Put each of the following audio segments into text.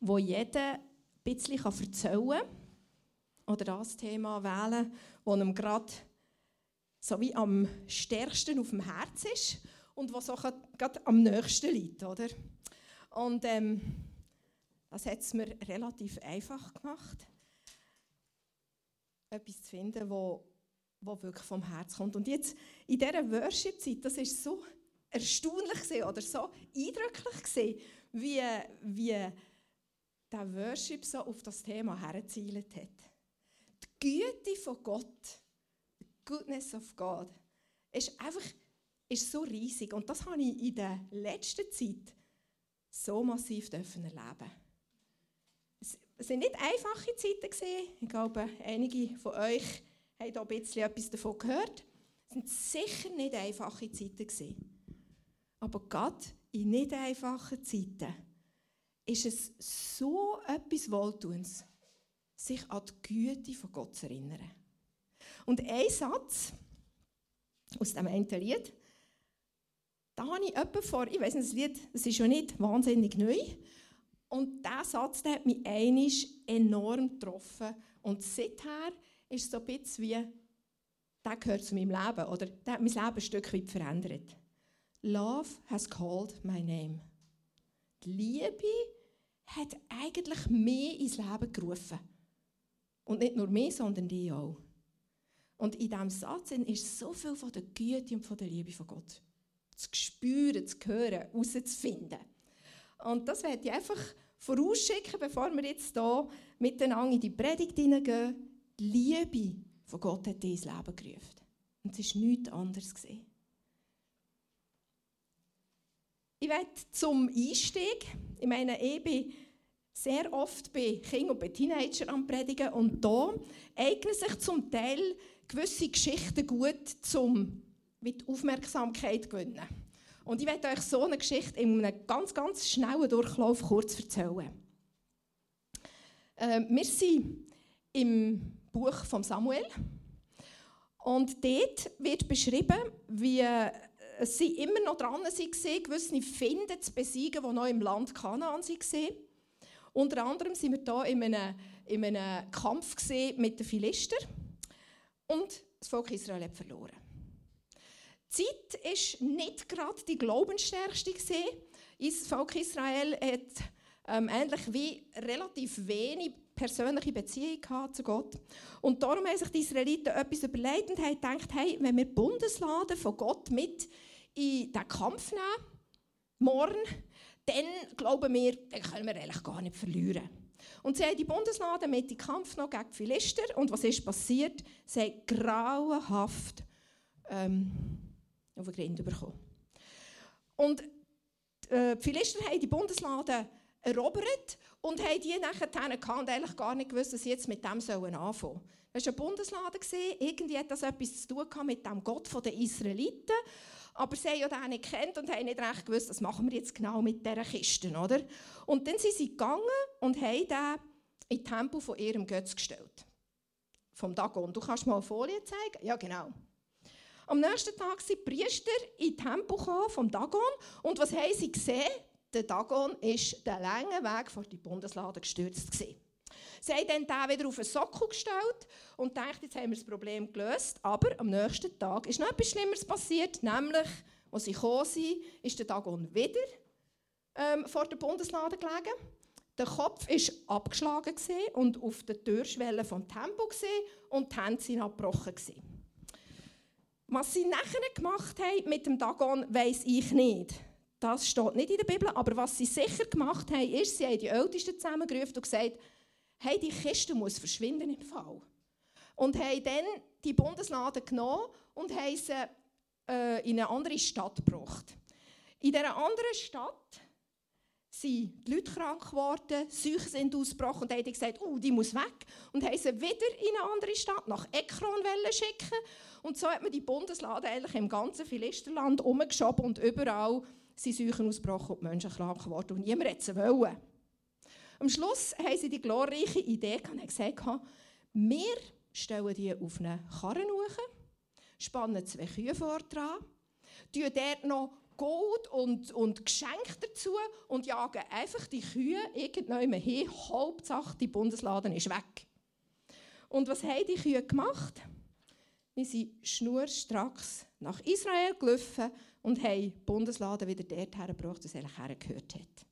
wo jeder ein bisschen erzählen kann oder das Thema wählen, das ihm gerade so wie am stärksten auf dem Herz ist und was auch gerade am nächsten liegt. Oder? Und ähm, das hat es mir relativ einfach gemacht, etwas zu finden, wo, wo wirklich vom Herz kommt. Und jetzt in dieser Worship-Zeit, das ist so erstaunlich gewesen, oder so eindrücklich gewesen, wie, wie der Worship so auf das Thema hergezielt hat. Die Güte von Gott, the goodness of God, ist einfach ist so riesig. Und das habe ich in der letzten Zeit so massiv erleben Es waren nicht einfache Zeiten. Ich glaube, einige von euch haben da ein bisschen etwas davon gehört. Es waren sicher nicht einfache Zeiten. Aber Gott in nicht einfachen Zeiten ist es so etwas Wohltuens, sich an die Güte von Gott zu erinnern. Und ein Satz aus dem einen Lied, da habe ich jemanden vor, ich weiß nicht, das Lied, das ist ja nicht wahnsinnig neu, und dieser Satz der hat mich einisch enorm getroffen. Und seither ist es so ein bisschen wie, der gehört zu meinem Leben, oder der hat mein Leben ein Stück weit verändert. Love has called my name. Die Liebe hat eigentlich mehr ins Leben gerufen. Und nicht nur mehr, sondern die auch. Und in diesem Satz ist so viel von der Güte und von der Liebe von Gott zu spüren, zu hören, herauszufinden. Und das werde ich einfach vorausschicken, bevor wir jetzt hier miteinander in die Predigt hineingehen. Die Liebe von Gott hat dich ins Leben gerufen. Und es war nichts anderes. Gewesen. Ich werde zum Einstieg, ich meine, ich bin sehr oft bei Kindern und bei Teenagern am Predigen und da eignen sich zum Teil gewisse Geschichten gut, um mit Aufmerksamkeit zu gewinnen. Und ich werde euch so eine Geschichte in einem ganz, ganz schnellen Durchlauf kurz erzählen. Äh, wir sind im Buch von Samuel und dort wird beschrieben, wie sie immer noch dran waren, gewisse Finden zu besiegen, die noch im Land Kanaan waren. Unter anderem waren wir hier in einem, in einem Kampf mit den Philister und das Volk Israel hat verloren. Die Zeit war nicht gerade die glaubensstärkste. Das Volk Israel hat ähm, ähnlich wie relativ wenig persönliche Beziehung zu Gott. Und darum haben sich die Israeliten etwas überlegt und haben gedacht, hey, wenn wir die Bundeslade von Gott mit in den Kampf nehmen, morgen, dann glauben wir, dann können wir eigentlich gar nicht verlieren. Und sie haben die Bundeslade mit den Kampf noch gegen die Philister. Und was ist passiert? Sie haben grauenhaft ähm, auf den Grind bekommen. Und äh, die Philister haben die Bundeslade erobert und haben die nachher gehabt und eigentlich gar nicht gewusst, dass sie jetzt mit dem anfangen sollen. Das war eine Bundeslade, irgendwie hat das etwas zu tun mit dem Gott der Israeliten. Aber sie haben ja den nicht kennt und haben nicht recht gewusst, was machen wir jetzt genau mit dieser Kiste, oder? Und dann sind sie gegangen und haben den in den Tempel von ihrem Götz gestellt. Vom Dagon. Du kannst mal eine Folie zeigen? Ja, genau. Am nächsten Tag sind die Priester in den Tempel gekommen, vom Dagon. Und was haben sie gesehen? Der Dagon ist den langen Weg vor die Bundeslade gestürzt. Gewesen. Sie haben dann den wieder auf einen Sockel gestellt und dachten, jetzt haben wir das Problem gelöst. Aber am nächsten Tag ist noch etwas Schlimmeres passiert, nämlich, als sie gekommen sind, ist der Dagon wieder ähm, vor der Bundeslade gelegen. Der Kopf war abgeschlagen und auf der Türschwelle vom Tempel und die Hände waren abgebrochen. Was sie nachher gemacht haben mit dem Dagon, weiß ich nicht. Das steht nicht in der Bibel, aber was sie sicher gemacht haben, ist, sie haben die Ältesten zusammengerufen und gesagt, hey, die Kiste muss verschwinden im Fall. Und haben dann die Bundeslade genommen und haben sie äh, in eine andere Stadt gebracht. In dieser anderen Stadt sind die Leute krank geworden, Seuchen sind ausgebrochen und haben gesagt, oh, die muss weg. Und haben sie wieder in eine andere Stadt, nach Ekron schicken. Und so hat man die Bundeslade eigentlich im ganzen Philisterland umgeschoben und überall sind Seuchen ausgebrochen und die Menschen krank geworden. Und niemand wollte sie. Am Schluss haben sie die glorreiche Idee und gesagt, wir stellen die auf eine Karren hoch, spannen zwei Kühe vor dran, tun dort noch Gold und, und Geschenke dazu und jagen einfach die Kühe irgendwann hin. Hauptsache, die Bundesladen ist weg. Und was haben die Kühe gemacht? Wir sind schnurstracks nach Israel gelaufen und haben die Bundeslade wieder dort hergebracht, wo es eigentlich hergehört hat.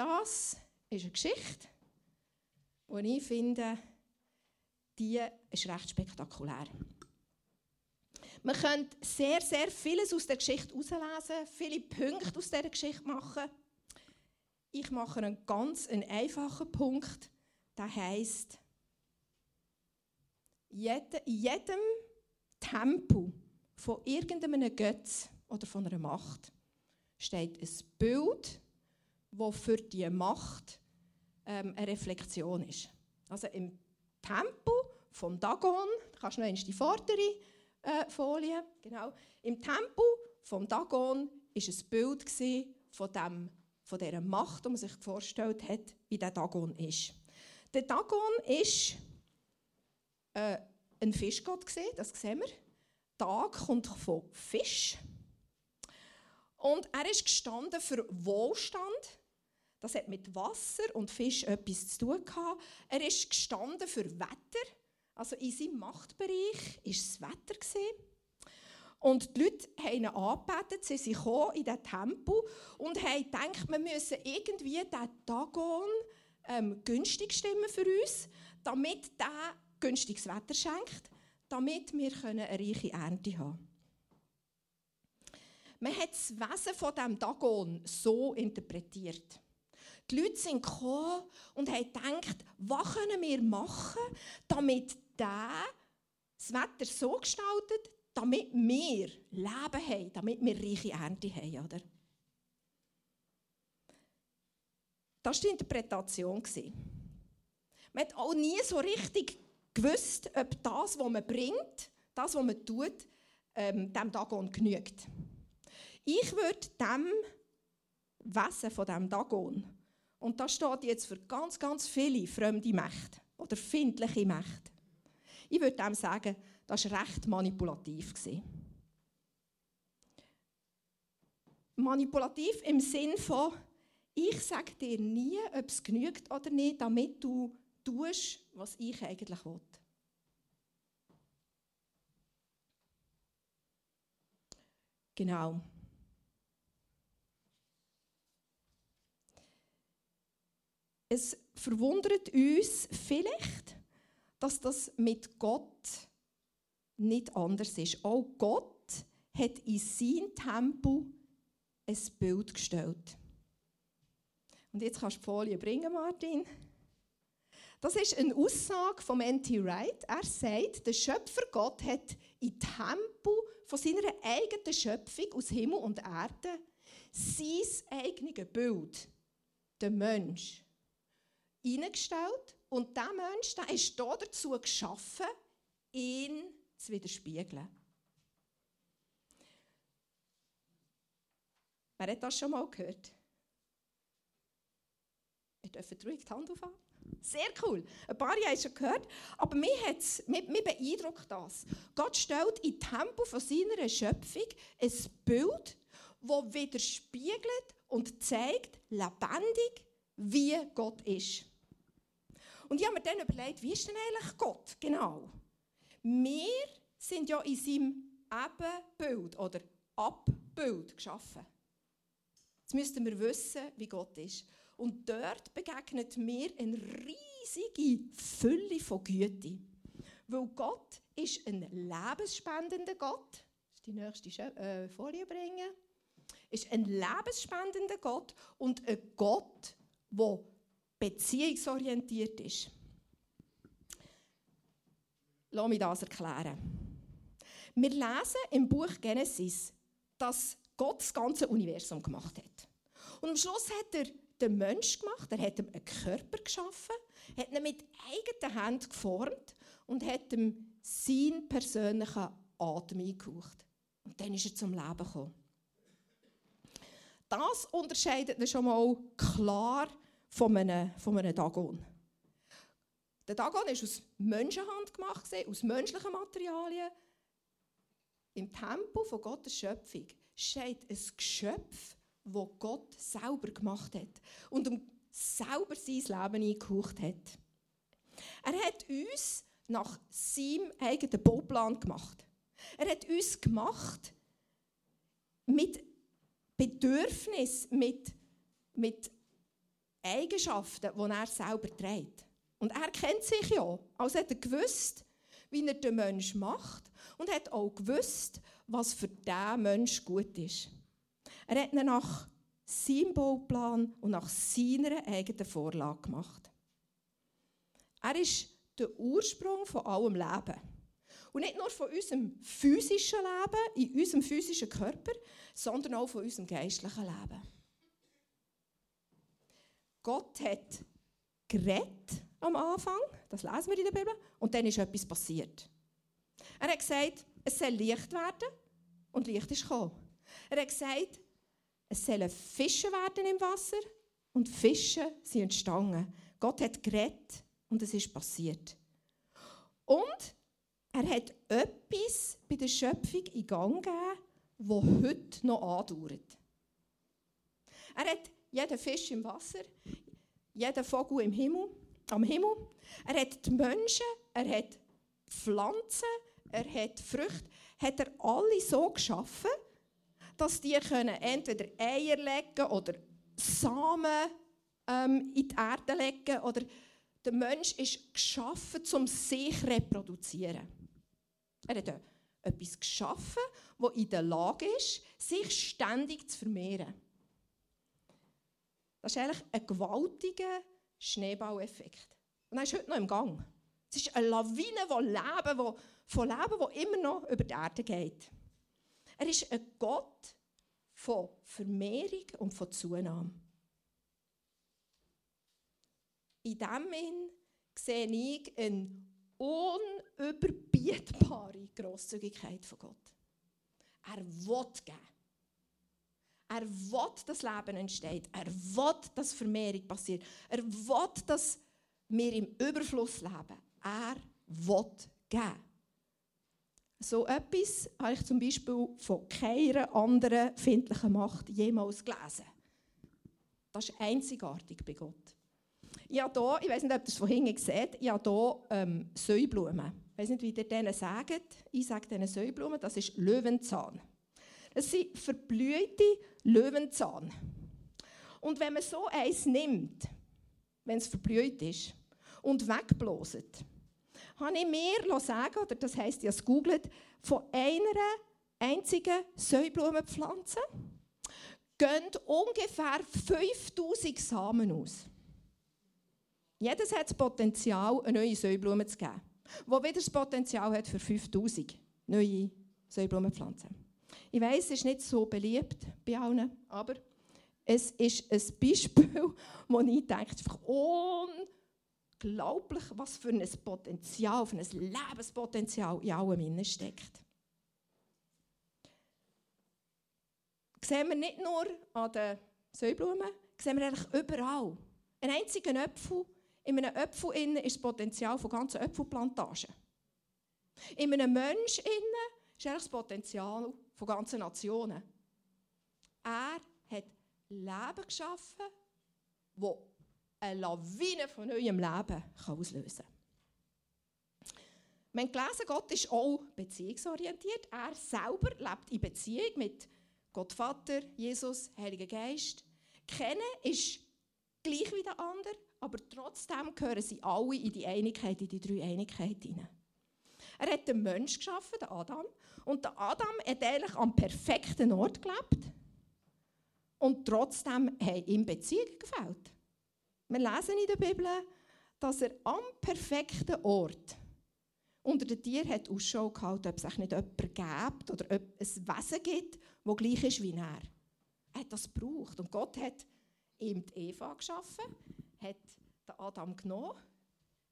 Das ist eine Geschichte, die ich finde, die ist recht spektakulär. Man könnte sehr, sehr vieles aus der Geschichte herauslesen, viele Punkte aus dieser Geschichte machen. Ich mache einen ganz einen einfachen Punkt, der heißt in jedem Tempel von irgendeinem Götz oder von einer Macht steht ein Bild, das für die Macht ähm, eine Reflexion ist. Also im Tempel vom Dagon, kannst du noch die vordere äh, Folie, genau. Im Tempel vom Dagon war ein Bild von, dem, von dieser Macht, die man sich vorgestellt hat, wie der Dagon ist. Der Dagon ist äh, ein Fischgott, das sehen wir. Tag kommt von Fisch. Und er ist gestanden für Wohlstand. Das hat mit Wasser und Fisch etwas zu tun gehabt. Er ist gestanden für Wetter. Also in seinem Machtbereich war das Wetter. Und die Leute haben ihn angebetet, sie sind in diesen Tempel und haben gedacht, wir müssen irgendwie diesen Dagon ähm, günstig stimmen für uns, damit der günstiges Wetter schenkt, damit wir eine reiche Ernte haben können. Man hat das Wesen von diesem Dagon so interpretiert. Die Leute sind gekommen und haben gedacht, was können wir machen, damit der das Wetter so gestaltet, damit wir Leben haben, damit wir reiche Ernte haben. Oder? Das war die Interpretation. Man hat auch nie so richtig gewusst, ob das, was man bringt, das, was man tut, ähm, dem Dagon genügt. Ich würde dem Wesen von dem Dagon, und das steht jetzt für ganz, ganz viele fremde Mächte oder findliche Mächte, ich würde dem sagen, das war recht manipulativ. Manipulativ im Sinn von, ich sage dir nie, ob es genügt oder nicht, damit du tust, was ich eigentlich will. Genau. Es verwundert uns vielleicht, dass das mit Gott nicht anders ist. Auch Gott hat in sein Tempel ein Bild gestellt. Und jetzt kannst du die Folie bringen, Martin. Das ist eine Aussage von N.T. Wright. Er sagt, der Schöpfer Gott hat in Tempel von seiner eigenen Schöpfung aus Himmel und Erde sein eigenes Bild, der Mensch, eingestellt. Und dieser Mensch der ist dazu geschaffen, ihn zu widerspiegeln. Wer hat das schon mal gehört? Ihr dürft ruhig die Hand aufhalten. Sehr cool. Ein paar haben es schon gehört. Aber mich, mich, mich beeindruckt das. Gott stellt in Tempo von seiner Schöpfung ein Bild, das widerspiegelt und zeigt lebendig, wie Gott ist. Und ich habe mir dann überlegt, wie ist denn eigentlich Gott genau? Wir sind ja in seinem Ebenbild oder Abbild geschaffen. Jetzt müssten wir wissen, wie Gott ist. Und dort begegnet mir eine riesige Fülle von Güte. Weil Gott ist ein lebensspendender Gott. Das die nächste äh, Folie bringen. Ist ein lebensspendender Gott und ein Gott, der beziehungsorientiert ist. Lass mich das erklären. Wir lesen im Buch Genesis, dass Gott das ganze Universum gemacht hat. Und am Schluss hat er den Mensch gemacht, er hat ihm einen Körper geschaffen, hat ihn mit eigenen Händen geformt und hat ihm seinen persönlichen Atem eingehaucht. Und dann ist er zum Leben gekommen. Das unterscheidet ihn schon mal klar von einem, von einem Dagon. Der Dagon ist aus Menschenhand gemacht, aus menschlichen Materialien. Im Tempo von Gottes Schöpfung steht ein Geschöpf, das Gott selber gemacht hat und um selber sein Leben eingehaucht hat. Er hat uns nach seinem eigenen Bauplan gemacht. Er hat uns gemacht mit Bedürfnissen, mit, mit Eigenschaften, die er selber trägt. Und er kennt sich ja. Also hat er gewusst, wie er den Menschen macht und hat auch gewusst, was für diesen Menschen gut ist. Er hat ihn nach seinem Bauplan und nach seiner eigenen Vorlage gemacht. Er ist der Ursprung von allem Leben. Und nicht nur von unserem physischen Leben, in unserem physischen Körper, sondern auch von unserem geistlichen Leben. Gott hat geredet am Anfang, das lesen wir in der Bibel, und dann ist etwas passiert. Er hat gesagt, es soll Licht werden und Licht ist gekommen. Er hat gesagt, es sollen Fische werden im Wasser und Fische sind entstanden. Gott hat geredet und es ist passiert. Und er hat etwas bei der Schöpfung in Gang gegeben, das heute noch andauert. Er hat jeden Fisch im Wasser, jeden Vogel im Himmel, am Himmel. Er hat die Menschen, er hat Pflanzen, er hat Früchte, hat er alle so geschaffen, dass die können entweder Eier legen oder Samen ähm, in die Erde legen oder der Mensch ist geschaffen, um sich zu reproduzieren. Er hat etwas geschaffen, das in der Lage ist, sich ständig zu vermehren. Das ist eigentlich ein gewaltiger Schneeballeffekt. Und er ist heute noch im Gang. Es ist eine Lawine von Leben, wo, von Leben, das immer noch über die Erde geht. Er ist ein Gott von Vermehrung und von Zunahme. In diesem Sinn sehe ich eine unüberbietbare Grosszügigkeit von Gott. Er will geben. Er will, dass Leben entsteht. Er will, dass Vermehrung passiert. Er will, dass wir im Überfluss leben. Er will geben. So etwas habe ich zum Beispiel von keiner anderen findlichen Macht jemals gelesen. Das ist einzigartig bei Gott. Ich habe ich weiß nicht, ob ihr es von hinten seht, ich habe hier ähm, Säublumen. Ich weiß nicht, wie ihr denen sagt. Ich sage diesen Säublumen, das ist Löwenzahn. Es sind verblühte Löwenzahn. Und wenn man so eins nimmt, wenn es verblüht ist, und wegblaset, habe ich mir sagen, oder das heisst, ich habe googelt, von einer einzigen Säublumenpflanze gehen ungefähr 5000 Samen aus. Jedes hat das Potenzial, eine neue Säublume zu geben, wo wieder das Potenzial hat für 5000 neue Säublumenpflanzen. Ich weiß, es ist nicht so beliebt bei allen, aber es ist ein Beispiel, wo ich denke, einfach unglaublich, was für ein Potenzial, für ein Lebenspotenzial in allem steckt. Sehen wir nicht nur an den Säublumen, sehen wir eigentlich überall. Ein einziger Apfel, in einem Apfel ist das Potenzial von ganzen Äpfelplantagen. In einem Menschen ist das Potenzial von ganzen Nationen. Er hat Leben geschaffen, das eine Lawine von neuem Leben auslösen kann. Wir haben gelesen, Gott ist auch beziehungsorientiert. Er selber lebt in Beziehung mit Gott Vater, Jesus, Heiliger Geist. Kennen ist gleich wie der andere, aber trotzdem gehören sie alle in die Einigkeit, in die drei Einigkeit hinein. Er hat den Mensch geschaffen, den Adam, und der Adam hat eigentlich am perfekten Ort gelebt. Und trotzdem haben ihm Beziehungen gefällt. Wir lesen in der Bibel, dass er am perfekten Ort unter den Tieren hat Ausschau gehalten, ob es sich nicht jemand gibt oder ob es ein Wesen gibt, das gleich ist wie er. Er hat das gebraucht. Und Gott hat ihm die Eva geschaffen, hat den Adam genommen,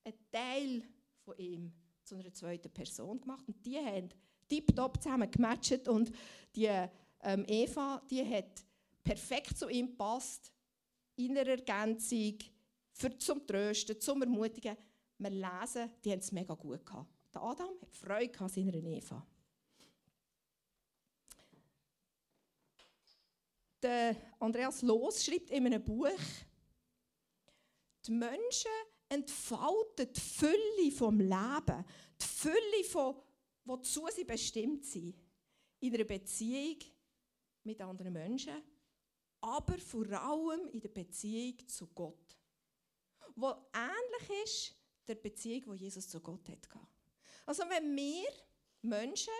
einen Teil von ihm zu einer zweiten Person gemacht und die haben tiptop zusammen gematcht und die ähm, Eva, die hat perfekt zu ihm passt, in einer Ergänzung, für, zum Trösten, zum Ermutigen. Wir lesen, die haben es mega gut gehabt. Der Adam hat Freude an seiner Eva. Der Andreas Loos schreibt in einem Buch, die Menschen entfalten die Fülle vom Leben, die Fülle von, wozu sie bestimmt sind, in einer Beziehung mit anderen Menschen, aber vor allem in der Beziehung zu Gott, wo ähnlich ist der Beziehung, die Jesus zu Gott hatte. Also wenn wir Menschen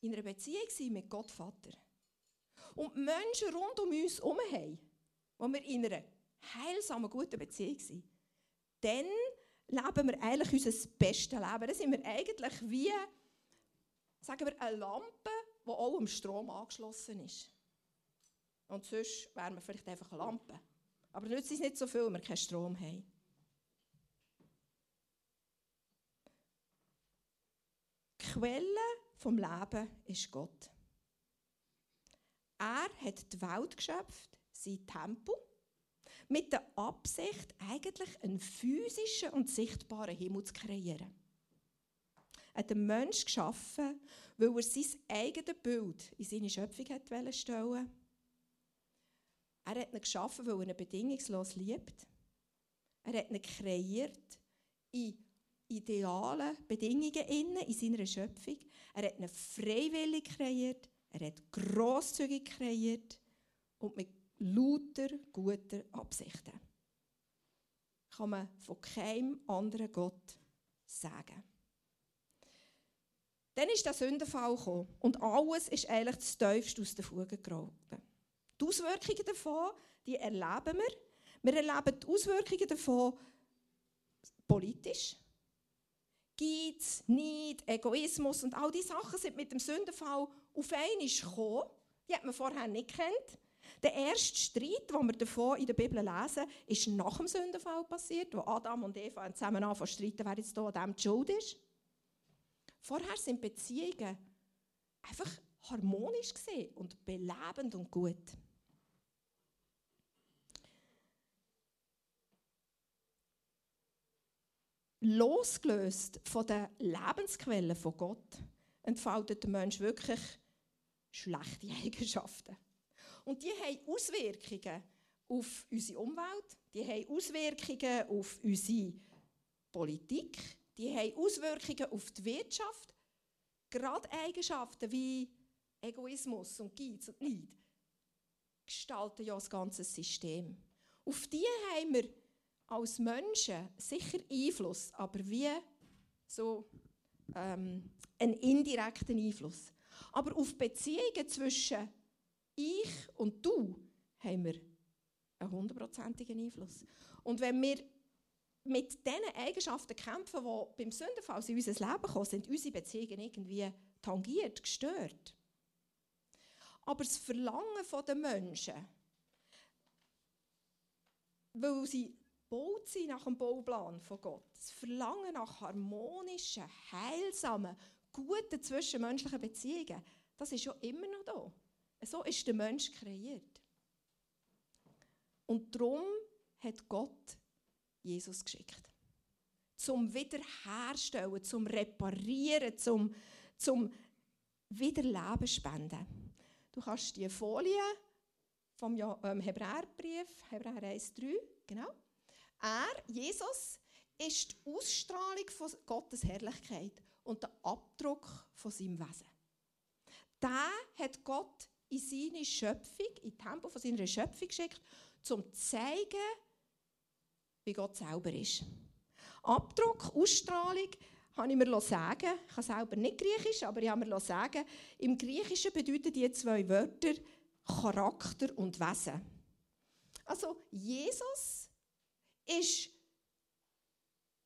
in einer Beziehung sind mit Gott Vater und Menschen rund um uns herum haben, wo wir in einer heilsamen, guten Beziehung sind, dann leben wir eigentlich unser bestes Leben. Dann sind wir eigentlich wie, sagen wir, eine Lampe, die auch am Strom angeschlossen ist. Und sonst wären wir vielleicht einfach eine Lampe. Aber nützt es nicht so viel, wenn wir keinen Strom haben. Die Quelle vom Leben ist Gott. Er hat die Welt geschöpft, sein Tempel, mit der Absicht, eigentlich einen physischen und sichtbaren Himmel zu kreieren. Er hat den Menschen geschaffen, weil er sein eigenes Bild in seine Schöpfung stellen wollte. Er hat ihn geschaffen, weil er ihn bedingungslos liebt. Er hat ihn kreiert in idealen Bedingungen in seiner Schöpfung. Er hat ihn freiwillig kreiert, er hat grosszügig kreiert und mit lauter guter Absichten. Kann man von keinem anderen Gott sagen. Dann ist der Sündenfall gekommen und alles ist eigentlich das Teufste aus den Fugen geraten. Die Auswirkungen davon, die erleben wir. Wir erleben die Auswirkungen davon politisch. Geiz, Neid, Egoismus und all diese Sachen sind mit dem Sündenfall auf einmal gekommen. Die hat man vorher nicht kennt. Der erste Streit, den wir davon in der Bibel lesen, ist nach dem Sündenfall passiert, wo Adam und Eva zusammen anfangen zu streiten, wer jetzt hier an dem die Schuld ist. Vorher sind Beziehungen einfach harmonisch und belebend und gut. Losgelöst von den Lebensquellen von Gott entfaltet der Mensch wirklich schlechte Eigenschaften. Und die haben Auswirkungen auf unsere Umwelt, die haben Auswirkungen auf unsere Politik, die haben Auswirkungen auf die Wirtschaft. Gerade Eigenschaften wie Egoismus und Geiz und Neid gestalten ja das ganze System. Auf die haben wir als Menschen sicher Einfluss, aber wie so ähm, einen indirekten Einfluss. Aber auf Beziehungen zwischen ich und du haben wir einen hundertprozentigen Einfluss. Und wenn wir mit diesen Eigenschaften kämpfen, die beim Sündenfall in unser Leben kommen, sind unsere Beziehungen irgendwie tangiert, gestört. Aber das Verlangen der Menschen, weil sie baut sind nach dem Bauplan von Gott, das Verlangen nach harmonischen, heilsamen, guten zwischenmenschlichen Beziehungen, das ist ja immer noch da. So ist der Mensch kreiert. Und darum hat Gott Jesus geschickt. Zum Wiederherstellen, zum Reparieren, zum, zum Wiederleben spenden. Du kannst die Folie vom ähm, Hebräerbrief, Hebräer 1,3, genau. Er, Jesus, ist die Ausstrahlung von Gottes Herrlichkeit und der Abdruck von seinem Wesen. Der hat Gott in seine Schöpfung, in Tempel von seiner Schöpfung geschickt, um zu zeigen, wie Gott selber ist. Abdruck, Ausstrahlung, habe ich mir sagen, ich kann selber nicht Griechisch, aber ich habe mir sagen, im Griechischen bedeuten die zwei Wörter Charakter und Wesen. Also Jesus ist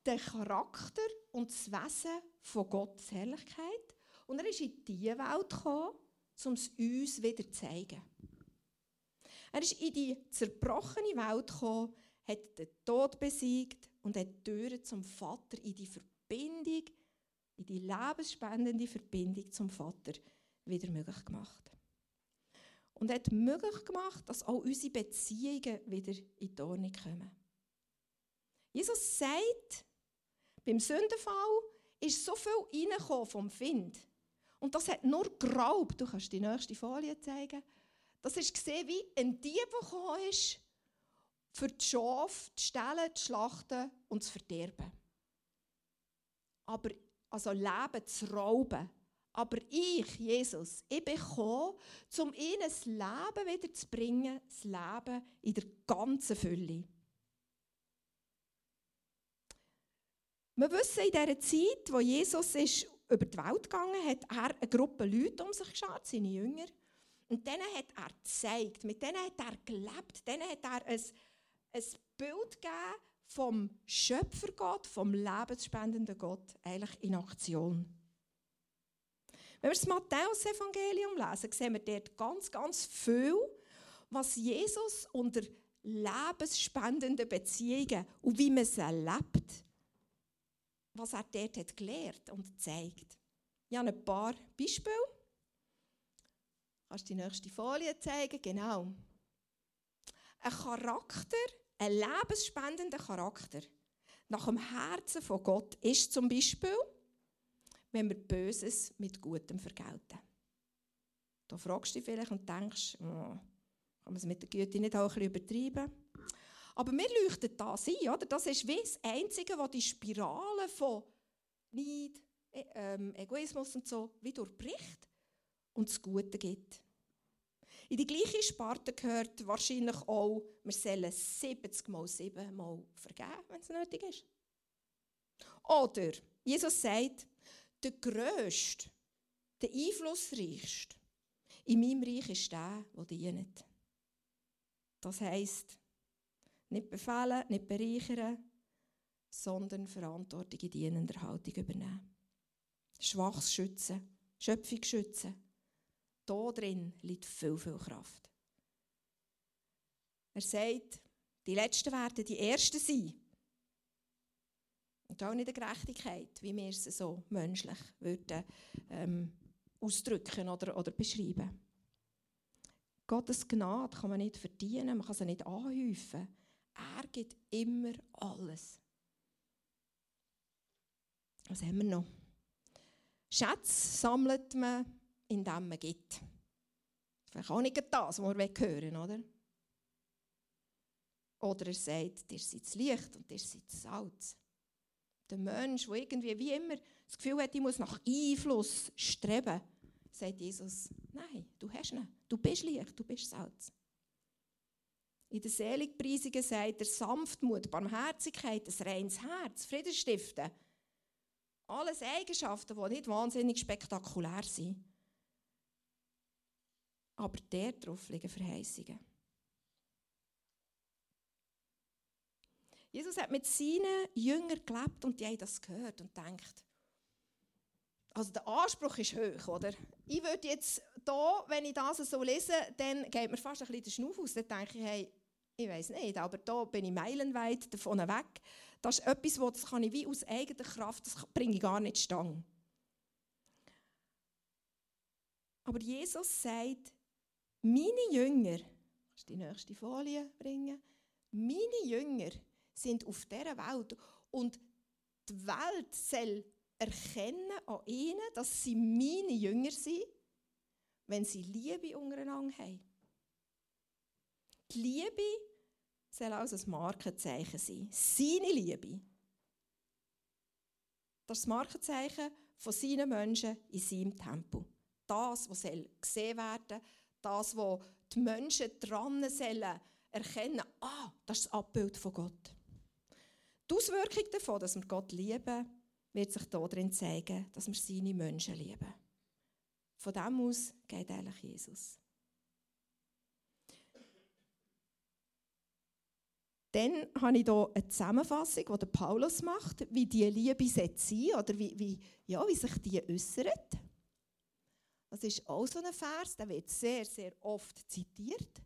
der Charakter und das Wesen von Gottes Herrlichkeit und er ist in diese Welt gekommen, um es uns wieder zu zeigen. Er ist in die zerbrochene Welt gekommen, hat den Tod besiegt und hat Türen zum Vater in die Verbindung, in die lebensspendende Verbindung zum Vater wieder möglich gemacht. Und hat möglich gemacht, dass auch unsere Beziehungen wieder in die Ordnung kommen. Jesus sagt, beim Sündenfall ist so viel reingekommen vom Find. Und das hat nur geraubt. Du kannst die nächste Folie zeigen. Das ist gesehen wie ein Dieb, der ist, für die Schafe, die Stellen, die Schlachten und zu verderben. Aber, also Leben zu rauben. Aber ich, Jesus, ich bin gekommen, um ihnen das Leben wieder zu bringen, das Leben in der ganzen Fülle. Wir wissen, in dieser Zeit, wo Jesus ist über die Welt gegangen hat er eine Gruppe Leute um sich geschaut, seine Jünger. Und denen hat er gezeigt, mit denen hat er gelebt, denen hat er ein ein Bild geben vom Schöpfergott, vom lebensspendenden Gott, eigentlich in Aktion. Wenn wir das Matthäus-Evangelium lesen, sehen wir dort ganz, ganz viel, was Jesus unter lebensspendenden Beziehungen und wie man sie erlebt, was er dort hat gelehrt und gezeigt. Ich habe ein paar Beispiele. Kannst du die nächste Folie zeigen? Genau. Ein Charakter, ein lebensspendender Charakter nach dem Herzen von Gott ist zum Beispiel, wenn wir Böses mit Gutem vergelten. Da fragst du dich vielleicht und denkst, oh, kann man es mit der Güte nicht auch ein bisschen übertreiben? Aber mir leuchtet das ein, oder? Das ist wie das Einzige, was die Spirale von Neid, e, ähm, Egoismus und so wie durchbricht und das Gute gibt. In die gleiche Sparte gehört wahrscheinlich auch, wir sollen 70 mal 7 mal vergeben, wenn es nötig ist. Oder Jesus sagt, der Größte, der Einflussreichste in meinem Reich ist der, der dient. Das heisst, nicht befehlen, nicht bereichern, sondern Verantwortung in dienender Haltung übernehmen. Schwachs schützen, Schöpfung schützen, da drin liegt viel, viel Kraft. Er sagt, die Letzten werden die Ersten sein. Und auch nicht der Gerechtigkeit, wie wir es so menschlich würden, ähm, ausdrücken oder, oder beschreiben. Gottes Gnade kann man nicht verdienen, man kann sie nicht anhäufen. Er gibt immer alles. Was haben wir noch? Schätze sammelt man indem man gibt. Vielleicht auch nicht das, was wir hören oder? Oder er sagt, ihr seid das Licht und ihr seid Salz. Der Mensch, der irgendwie wie immer das Gefühl hat, ich muss nach Einfluss streben, sagt Jesus, nein, du hast ihn. Du bist Licht, du bist Salz. In den Seligpreisungen sagt er Sanftmut, Barmherzigkeit, ein reines Herz, Frieden stiften. Alles Eigenschaften, die nicht wahnsinnig spektakulär sind. Aber darauf liegen Verheißungen. Jesus hat mit seinen Jüngern gelebt und die haben das gehört und denkt, also der Anspruch ist hoch, oder? Ich würde jetzt da, wenn ich das so lese, dann geht mir fast ein bisschen der Schnuff aus. Dann denke ich, hey, ich weiß nicht, aber da bin ich meilenweit davon weg. Das ist etwas, das kann ich wie aus eigener Kraft, das bringe ich gar nicht stange. Aber Jesus sagt, meine Jünger, kannst du die nächste Folie bringen? Meine Jünger sind auf dieser Welt und die Welt soll erkennen an ihnen, dass sie meine Jünger sind, wenn sie Liebe untereinander haben. Die Liebe soll also ein Markenzeichen sein. Seine Liebe. Das ist das Markenzeichen von seinen Menschen in seinem Tempel. Das, was gesehen werden soll, das, wo die Menschen dran sollen erkennen, ah, das ist das Abbild von Gott. Die Auswirkung davon, dass wir Gott lieben, wird sich darin zeigen, dass wir seine Menschen lieben. Von dem aus geht eigentlich Jesus. Dann habe ich hier eine Zusammenfassung, die Paulus macht, wie die Liebe sein oder wie, wie, ja, wie sich die äußert. Das ist auch so ein Vers, der wird sehr, sehr oft zitiert.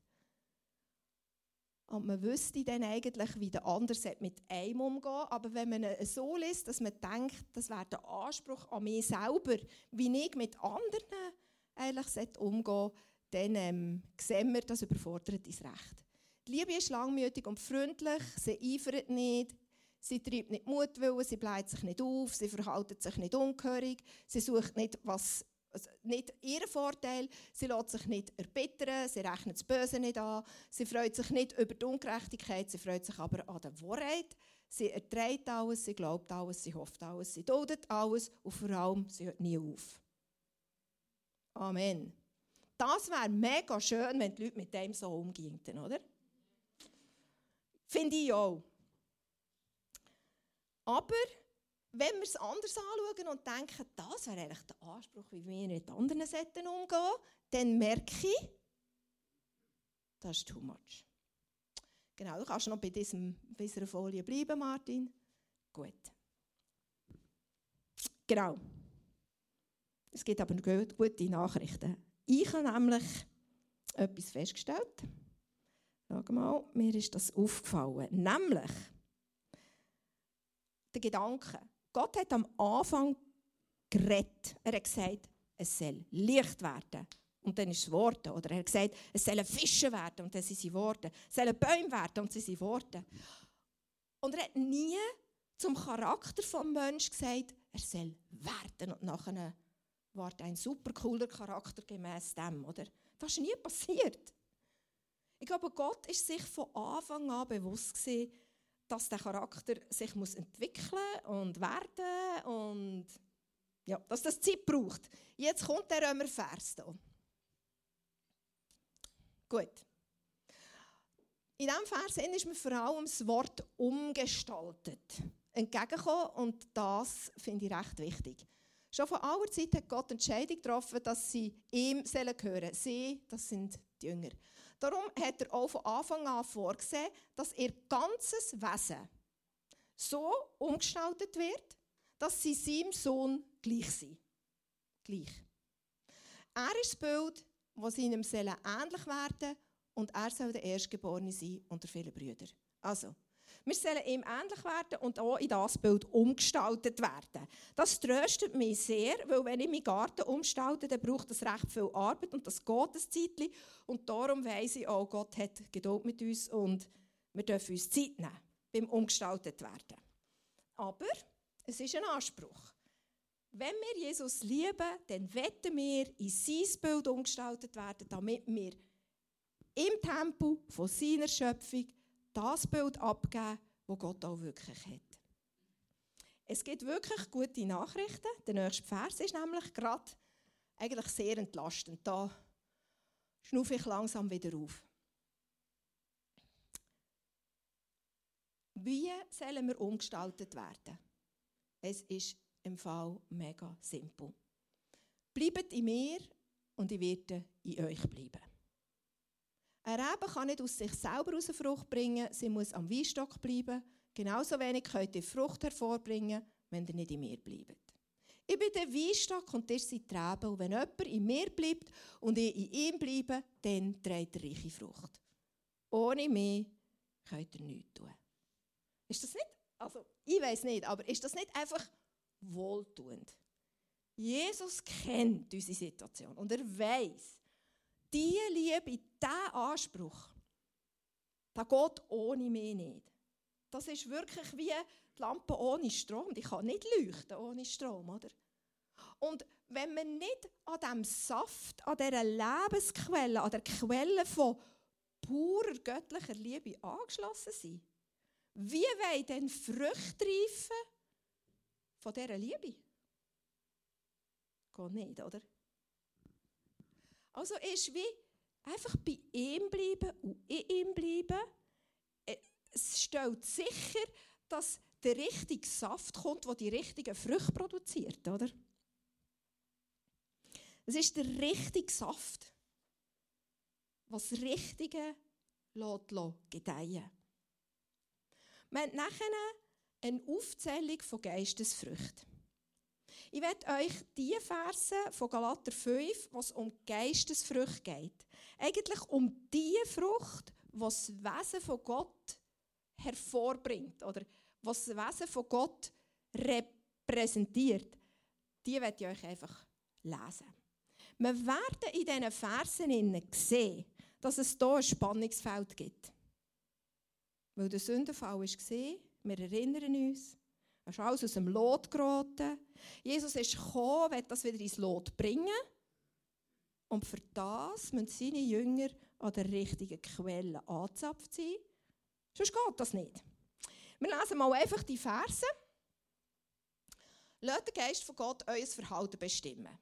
Und man wüsste dann eigentlich, wie der andere mit einem umgehen Aber wenn man so liest, dass man denkt, das wäre der Anspruch an mich selber, wie ich mit anderen eigentlich umgehen dann ähm, sehen wir, das überfordert ins Recht. Die Liebe ist langmütig und freundlich, sie eifert nicht, sie treibt nicht Mutwillen, sie bleibt sich nicht auf, sie verhält sich nicht ungehörig, sie sucht nicht, was nicht ihr Vorteil. Sie lässt sich nicht erbittern, sie rechnet das Böse nicht an, sie freut sich nicht über die Ungerechtigkeit, sie freut sich aber an der Wahrheit. Sie erträgt alles, sie glaubt alles, sie hofft alles, sie duldet alles und vor allem, sie hört nie auf. Amen. Das wäre mega schön, wenn die Leute mit dem so umgingen, oder? Finde ich auch. Aber wenn wir es anders anschauen und denken, das wäre eigentlich der Anspruch, wie wir mit anderen Seiten umgehen, dann merke ich, das ist too much. Genau, du kannst noch bei, diesem, dieser Folie bleiben, Martin. Gut. Genau. Es gibt aber gute Nachrichten. Ich habe nämlich etwas festgestellt. Schau mal, mir ist das aufgefallen. Nämlich, der Gedanke, Gott hat am Anfang geredet. Er hat gesagt, es soll Licht werden. Und dann ist es Worte. Oder er hat gesagt, es sollen Fische werden. Und dann sind sie Worte. Es sollen Bäume werden. Und sie sind Worte. Und er hat nie zum Charakter des Menschen gesagt, er soll werden. Und nachher war ein super cooler Charakter gemäß dem. Oder? Das ist nie passiert. Ich glaube, Gott ist sich von Anfang an bewusst gewesen, dass der Charakter sich muss entwickeln und werden und ja, dass das Zeit braucht. Jetzt kommt der Römervers hier. Gut. In diesem Vers ist mir vor allem das Wort umgestaltet entgegengekommen und das finde ich recht wichtig. Schon von aller Zeit hat Gott Entscheidung getroffen, dass sie ihm gehören sollen. Sie, das sind die Jünger. Darum hat er auch von Anfang an vorgesehen, dass ihr ganzes Wesen so umgestaltet wird, dass sie seinem Sohn gleich sind. Gleich. Er ist das Bild, das seinem Seelen ähnlich werden und er soll der Erstgeborene sein unter vielen Brüdern. Also, wir sollen ihm ähnlich werden und auch in das Bild umgestaltet werden. Das tröstet mich sehr, weil wenn ich meinen Garten umstalte, dann braucht das recht viel Arbeit und das geht ein Zeitchen. Und darum weiss ich auch, Gott hat Geduld mit uns und wir dürfen uns Zeit nehmen beim umgestaltet werden. Aber es ist ein Anspruch. Wenn wir Jesus lieben, dann wetten wir in sein Bild umgestaltet werden, damit wir im Tempo von seiner Schöpfung das Bild abgeben, das Gott auch wirklich hat. Es gibt wirklich gute Nachrichten. Der nächste Vers ist nämlich gerade eigentlich sehr entlastend. Da schnufe ich langsam wieder auf. Wie sollen wir umgestaltet werden? Es ist im Fall mega simpel. Bleibt in mir und ich werde in euch bleiben. Eine Rebe kann nicht aus sich selber aus Frucht bringen, sie muss am Weinstock bleiben. Genauso wenig könnt ihr Frucht hervorbringen, wenn ihr nicht in mir bleibt. Ich bin der Weinstock und ihr seid die Rebe. Und wenn jemand in mir bleibt und ich in ihm bleibe, dann trägt er reiche Frucht. Ohne mich könnt ihr nichts tun. Ist das nicht, also ich weiß nicht, aber ist das nicht einfach wohltuend? Jesus kennt unsere Situation und er weiß, diese Liebe, dieser Anspruch, das geht ohne mich nicht. Das ist wirklich wie die Lampe ohne Strom. Die kann nicht leuchten ohne Strom, oder? Und wenn wir nicht an diesem Saft, an dieser Lebensquelle, an der Quelle von purer göttlicher Liebe angeschlossen sind, wie wollen denn Früchte reifen von dieser Liebe? Geht nicht, oder? Also ist wie einfach bei ihm bleiben und in ihm bleiben. Äh, es stellt sicher, dass der richtige Saft kommt, der die richtige Früchte produziert, oder? Es ist der richtige Saft, was Richtige lässt, gedeihen Wir haben nachher eine Aufzählung von Geistesfrüchten. Ich werde euch die Verse von Galater 5, was um Geistesfrucht geht. Eigentlich um die Frucht, was das Wesen von Gott hervorbringt oder was das Wesen von Gott repräsentiert. Die werde ich euch einfach lesen. Wir werden in diesen Versen sehen, dass es hier ein Spannungsfeld gibt. Weil der Sündenfall gesehen, wir erinnern uns, Es ist alles aus dem Lot geraten. Jesus ist gekommen, will das wieder ins Lot bringen. Und für das müssen seine Jünger an der richtigen Quelle angezapft sein. Sonst geht das nicht. Wir lesen mal einfach die Verse. Lasst den Geist von Gott euer Verhalten bestimmen.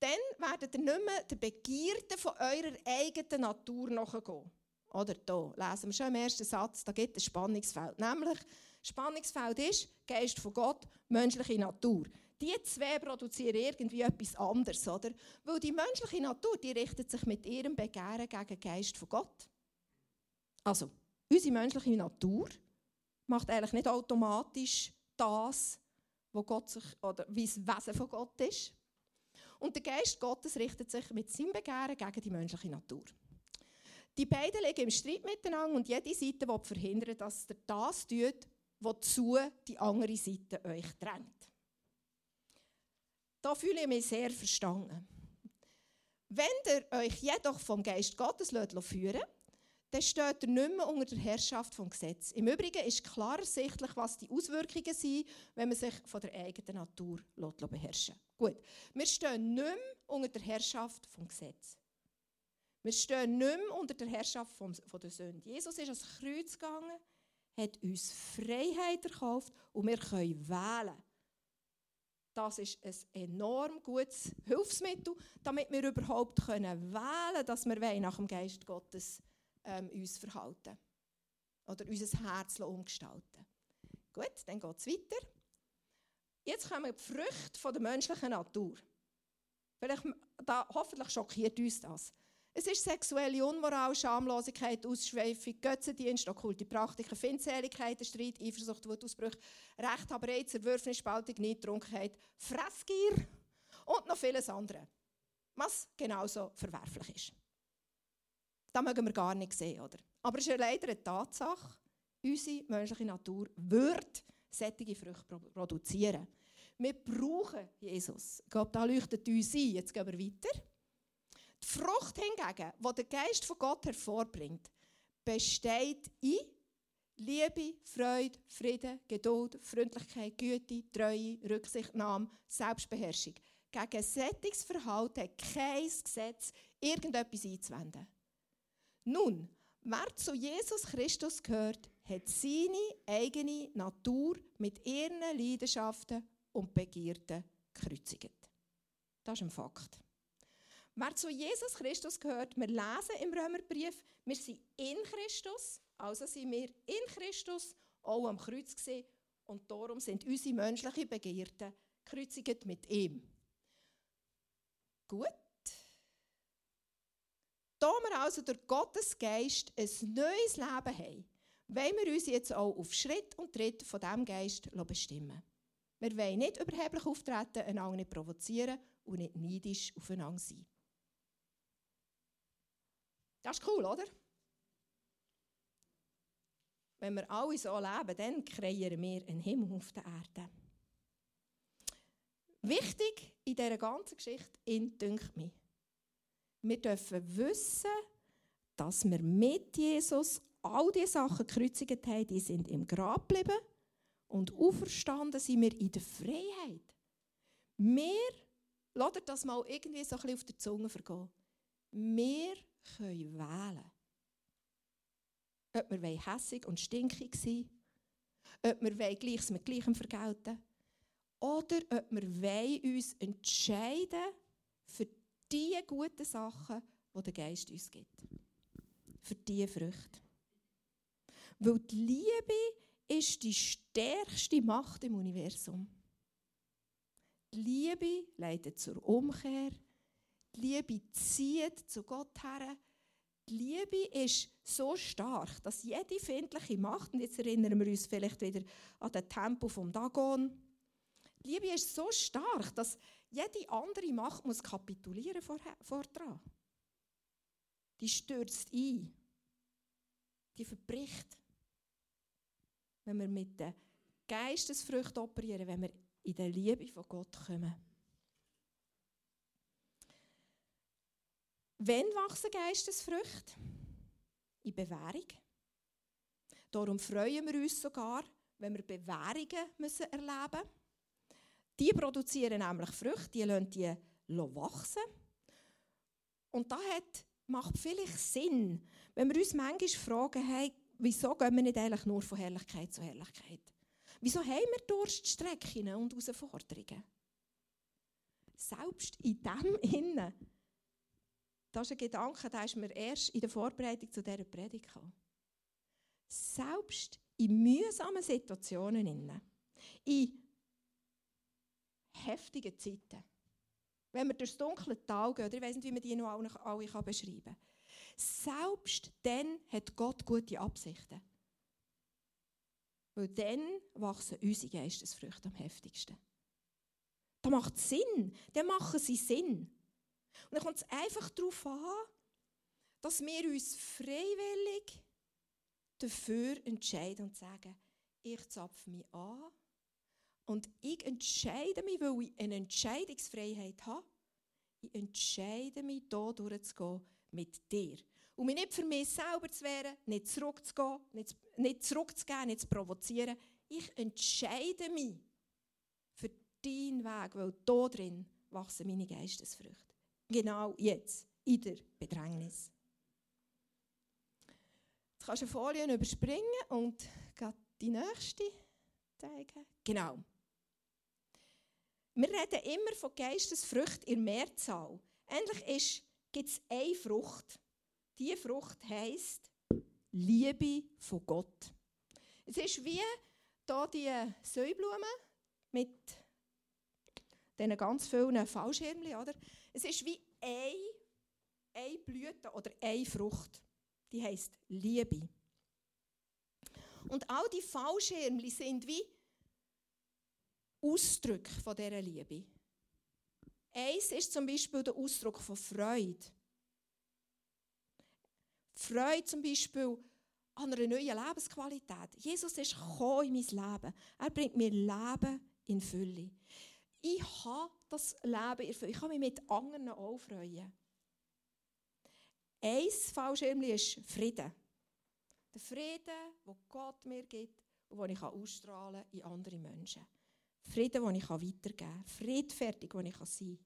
Dann werdet ihr nicht mehr der Begierde von eurer eigenen Natur nachgehen. Oder hier lesen wir schon im ersten Satz, da gibt es ein Spannungsfeld. Nämlich, Spannungsfeld ist Geist von Gott, menschliche Natur. Die zwei produzieren irgendwie etwas anderes, oder? Weil die menschliche Natur, die richtet sich mit ihrem Begehren gegen Geist von Gott. Also, unsere menschliche Natur macht eigentlich nicht automatisch das, wo Gott sich, oder wie das Wesen von Gott ist. Und der Geist Gottes richtet sich mit seinem Begehren gegen die menschliche Natur. Die beiden liegen im Streit miteinander und jede Seite will verhindern, dass ihr das tut, wozu die andere Seite euch drängt. Da fühle ich mich sehr verstanden. Wenn ihr euch jedoch vom Geist Gottes führen dann steht er nicht mehr unter der Herrschaft vom Gesetz. Im Übrigen ist klar ersichtlich, was die Auswirkungen sind, wenn man sich von der eigenen Natur beherrschen lässt. Gut, wir stehen nicht mehr unter der Herrschaft vom Gesetz. Wir stehen nicht mehr unter der Herrschaft von, von der Sünde. Jesus ist ans Kreuz gegangen, hat uns Freiheit erkauft und wir können wählen. Das ist ein enorm gutes Hilfsmittel, damit wir überhaupt wählen können, dass wir nach dem Geist Gottes ähm, uns verhalten. Oder unser Herz umgestalten. Gut, dann geht es weiter. Jetzt kommen die Früchte von der menschlichen Natur. Vielleicht, da, hoffentlich schockiert uns das. Es ist sexuelle Unmoral, Schamlosigkeit, Ausschweifung, Götzendienst, okkulte Praktiken, Findseligkeit, Streit, Eifersucht, Wutausbrüche, Rechthaberei, Zerwürfnis, Spaltung, Niedrunkenheit, Fressgier und noch vieles andere. Was genauso verwerflich ist. Das mögen wir gar nicht sehen, oder? Aber es ist leider eine Tatsache, unsere menschliche Natur wird sättige Früchte produzieren. Wir brauchen Jesus. Glaube, da leuchtet uns ein. Jetzt gehen wir weiter. Die Frucht hingegen, die der Geist von Gott hervorbringt, besteht in Liebe, Freude, Frieden, Geduld, Freundlichkeit, Güte, Treue, Rücksichtnahme, Selbstbeherrschung. Gegen sättiges Verhalten hat kein Gesetz irgendetwas einzuwenden. Nun, wer zu Jesus Christus gehört, hat seine eigene Natur mit ihren Leidenschaften und Begierden gekreuzigt. Das ist ein Fakt. Wer zu Jesus Christus gehört, wir lesen im Römerbrief, wir sind in Christus, also sind wir in Christus auch am Kreuz gesehen und darum sind unsere menschlichen Begierden gekreuzigt mit ihm. Gut, da wir also durch Gottes Geist ein neues Leben haben, wollen wir uns jetzt auch auf Schritt und Tritt von diesem Geist bestimmen. Wir wollen nicht überheblich auftreten, einander nicht provozieren und nicht neidisch aufeinander sein. Das ist cool, oder? Wenn wir alle so leben, dann kreieren wir einen Himmel auf der Erde. Wichtig in dieser ganzen Geschichte, in dünkt mich, wir dürfen wissen, dass wir mit Jesus all die Sachen gekreuzigt haben, die sind im Grab geblieben und auferstanden sind wir in der Freiheit. Wir, lasst das mal irgendwie so ein bisschen auf der Zunge vergehen. Wir können wählen. Ob wir hässig und stinkig sind, ob wir Gleiches mit Gleichem vergelten oder ob wir uns entscheiden für die guten Sachen, die der Geist uns gibt. Für diese Früchte. Weil die Liebe ist die stärkste Macht im Universum. Die Liebe leitet zur Umkehr. Die Liebe zieht zu Gott her. Die Liebe ist so stark, dass jede findliche Macht, und jetzt erinnern wir uns vielleicht wieder an den Tempel vom Dagon, die Liebe ist so stark, dass jede andere Macht muss kapitulieren vor, vor dran. Die stürzt ein. Die verbricht. Wenn wir mit der Geistesfrucht operieren, wenn wir in der Liebe von Gott kommen. Wenn wachsen Geistesfrüchte? In Bewährung. Darum freuen wir uns sogar, wenn wir Bewährungen müssen erleben müssen. Die produzieren nämlich Früchte, die lassen die wachsen. Und das hat, macht vielleicht Sinn, wenn wir uns manchmal fragen, hey, wieso gehen wir nicht eigentlich nur von Herrlichkeit zu Herrlichkeit? Wieso haben wir Durststrecken und Herausforderungen? Selbst in dem Innen, das ist ein Gedanke, der ist mir erst in der Vorbereitung zu dieser Predigt gekommen. Selbst in mühsamen Situationen, in heftigen Zeiten, wenn wir durchs dunkle Tal gehen, ich weiß nicht, wie man die noch alle, alle beschreiben kann, selbst dann hat Gott gute Absichten. Weil dann wachsen unsere Geistesfrüchte am heftigsten. Das macht Sinn. Dann machen sie Sinn. Und dann kommt es einfach darauf an, dass wir uns freiwillig dafür entscheiden und sagen, ich zapfe mich an und ich entscheide mich, weil ich eine Entscheidungsfreiheit habe, ich entscheide mich, hier durchzugehen mit dir. Und mich nicht für mich selber zu wehren, nicht zurückzugehen, nicht, nicht zurückzugehen, nicht zu provozieren. Ich entscheide mich für deinen Weg, weil hier drin wachsen meine Geistesfrüchte. Genau jetzt, in der Bedrängnis. Jetzt kannst du Folien überspringen und die nächste zeigen. Genau. Wir reden immer von Geistesfrüchten in Mehrzahl. Endlich gibt es eine Frucht. Diese Frucht heisst Liebe von Gott. Es ist wie hier die Säublumen mit diesen ganz vielen Fallschirmchen. Oder? Es ist wie eine, eine Blüte oder eine Frucht. Die heisst Liebe. Und all die Fallschirmchen sind wie Ausdrücke von dieser Liebe. Eins ist zum Beispiel der Ausdruck von Freude. Freude zum Beispiel an einer neuen Lebensqualität. Jesus ist gekommen in mein Leben. Er bringt mir Leben in Fülle. Ich habe das Leben in Fülle. Ich kann mich mit anderen auch freuen. Ein Fallschirmchen ist Frieden. Der Frieden, den Gott mir gibt und den ich ausstrahlen kann in andere Menschen. Frieden, den ich weitergeben kann. Friedfertig, den ich sein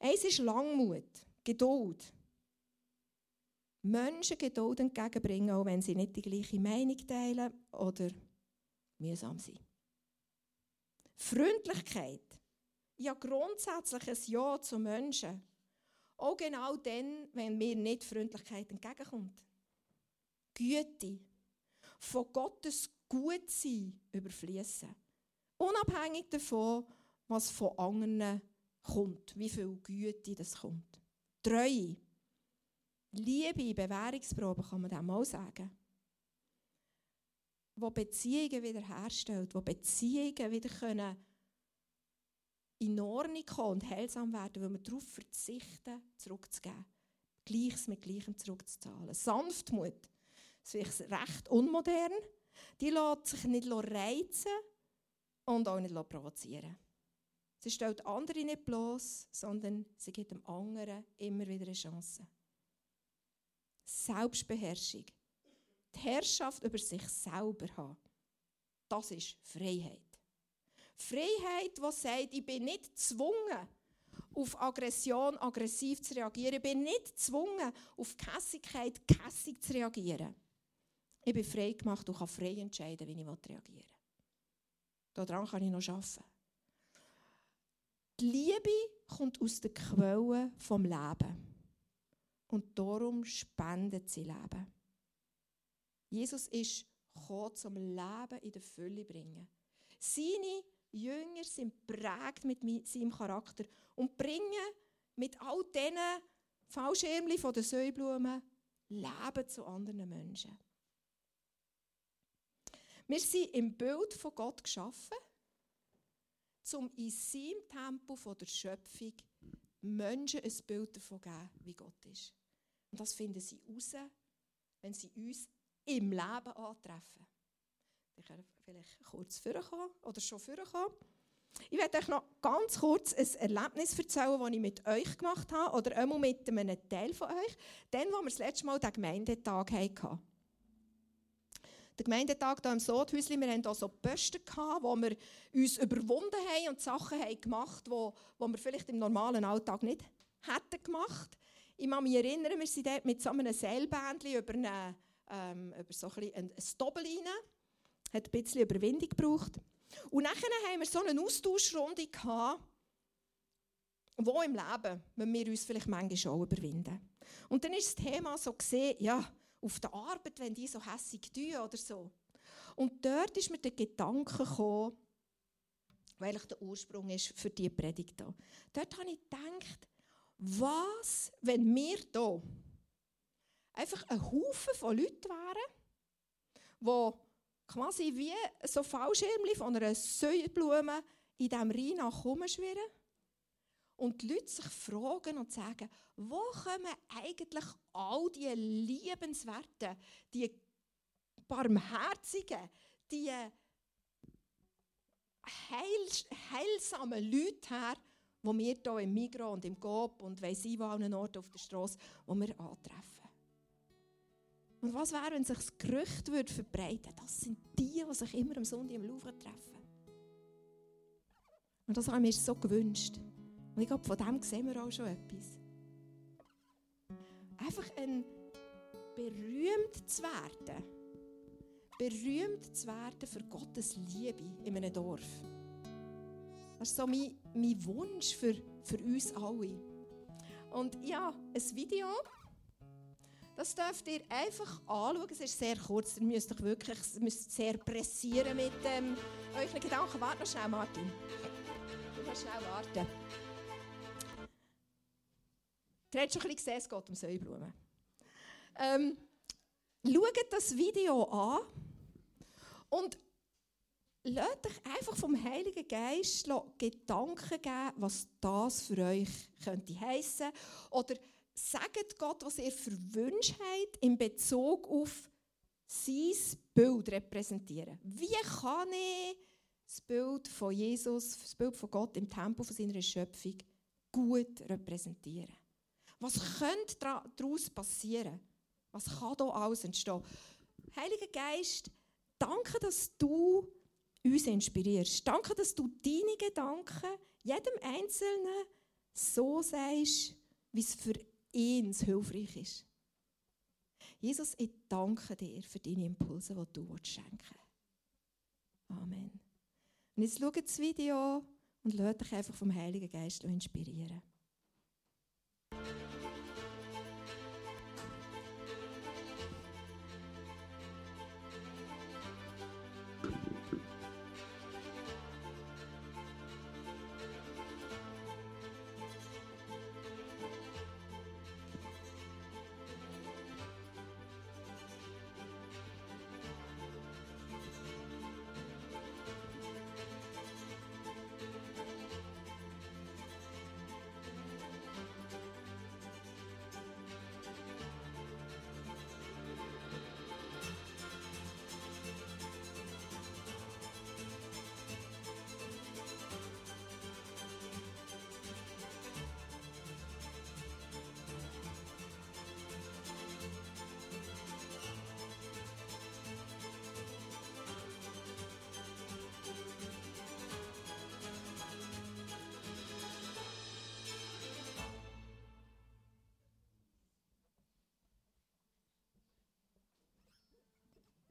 kann. Eins ist Langmut, Geduld. Menschen Geduld entgegenbringen, auch wenn sie nicht die gleiche Meinung teilen oder mühsam sind. Freundlichkeit. Ja, grundsätzlich ein Ja zu Menschen. Auch genau dann, wenn mir nicht Freundlichkeit entgegenkommt. Güte. Von Gottes Gutsein überfließen. Unabhängig davon, was von anderen kommt, wie viel Güte das kommt. Treue. Liebe in Bewährungsproben kann man dem auch sagen. Wo Beziehungen wiederherstellt, wo Beziehungen wieder können in Ordnung kommen und heilsam werden, weil wir darauf verzichten, zurückzugeben. Gleiches mit Gleichem zurückzuzahlen. Sanftmut. Das ist recht unmodern. Die lässt sich nicht reizen und auch nicht provozieren. Sie stellt andere nicht bloß, sondern sie gibt dem anderen immer wieder eine Chance. Selbstbeherrschung. Die Herrschaft über sich selber haben. Das ist Freiheit. Freiheit, die sagt, ich bin nicht gezwungen, auf Aggression aggressiv zu reagieren. Ich bin nicht gezwungen, auf Kässigkeit kässig zu reagieren. Ich bin frei gemacht und kann frei entscheiden, wie ich reagieren will. Daran kann ich noch arbeiten. Die Liebe kommt aus der Quelle vom Leben. Und darum spendet sie Leben. Jesus ist gekommen, zum Leben in der Fülle zu bringen. Seine Jünger sind prägt mit seinem Charakter und bringen mit all diesen Fallschirmchen von den Säublumen Leben zu anderen Menschen. Wir sind im Bild von Gott geschaffen, um in seinem Tempo der Schöpfung Menschen ein Bild davon zu geben, wie Gott ist. Und das finden sie raus, wenn sie uns im Leben antreffen. Vielleicht kurz vorkommen oder schon vorkommen. Ich werde euch noch ganz kurz ein Erlebnis erzählen, das ich mit euch gemacht habe oder einmal mit einem Teil von euch, dann, wo wir das letzte Mal den Gemeindetag hatten. der Gemeindetag hier im Sodhäuschen, wir hatten hier so Posten, wo wir uns überwunden haben und Sachen haben gemacht haben, die wir vielleicht im normalen Alltag nicht hätten gemacht. Ich kann mich erinnern, wir sind dort mit so einem Seilbändchen über, eine, ähm, über so ein, ein Doppel rein. Hat ein bisschen Überwindung gebraucht. Und nachher haben wir so eine Austauschrunde gehabt, wo im Leben wir uns vielleicht manchmal auch überwinden. Und dann ist das Thema so gesehen, ja, auf der Arbeit, wenn die so hässig tun oder so. Und dort ist mir der Gedanke gekommen, weil der Ursprung ist für diese Predigt hier. Dort habe ich gedacht, was, wenn wir hier einfach ein Haufen von Leuten wären, die quasi wie so Fallschirmchen von einer Säulenblume in diesem Rhein herumschwirren und die Leute sich fragen und sagen, wo kommen eigentlich all die liebenswerten, die barmherzigen, die heil, heilsamen Leute her, wo wir hier im Migros und im Coop und weiss ich wo an Ort auf der Straße, wo wir antreffen. Und was wäre, wenn sich das Gerücht würde verbreiten Das sind die, die sich immer am Sonntag im Louvre treffen. Und das haben wir so gewünscht. Und ich glaube, von dem sehen wir auch schon etwas. Einfach ein berühmt zu werden. Berühmt zu werden für Gottes Liebe in einem Dorf. Das ist so mein, mein Wunsch für, für uns alle. Und ja, ein Video, das dürft ihr einfach anschauen. Es ist sehr kurz, ihr müsst euch wirklich müsst sehr pressieren mit ähm, euren Gedanken. Warte noch schnell, Martin. Du kannst schnell warten. Ihr habt schon ein bisschen gesehen, es geht um Säublumen. Ähm, schaut das Video an und lasst euch einfach vom Heiligen Geist Gedanken geben, was das für euch könnte heissen. Oder sagt Gott, was ihr für Wünsche habt in Bezug auf sein Bild repräsentieren. Wie kann ich das Bild von Jesus, das Bild von Gott im Tempel von seiner Schöpfung gut repräsentieren? Was könnte daraus passieren? Was kann da alles entstehen? Heiliger Geist, danke, dass du uns inspirierst. Danke, dass du deine Gedanken jedem Einzelnen so sagst, wie es für ihns hilfreich ist. Jesus, ich danke dir für deine Impulse, die du schenken willst. Amen. Und jetzt schau das Video an und lass dich einfach vom Heiligen Geist inspirieren.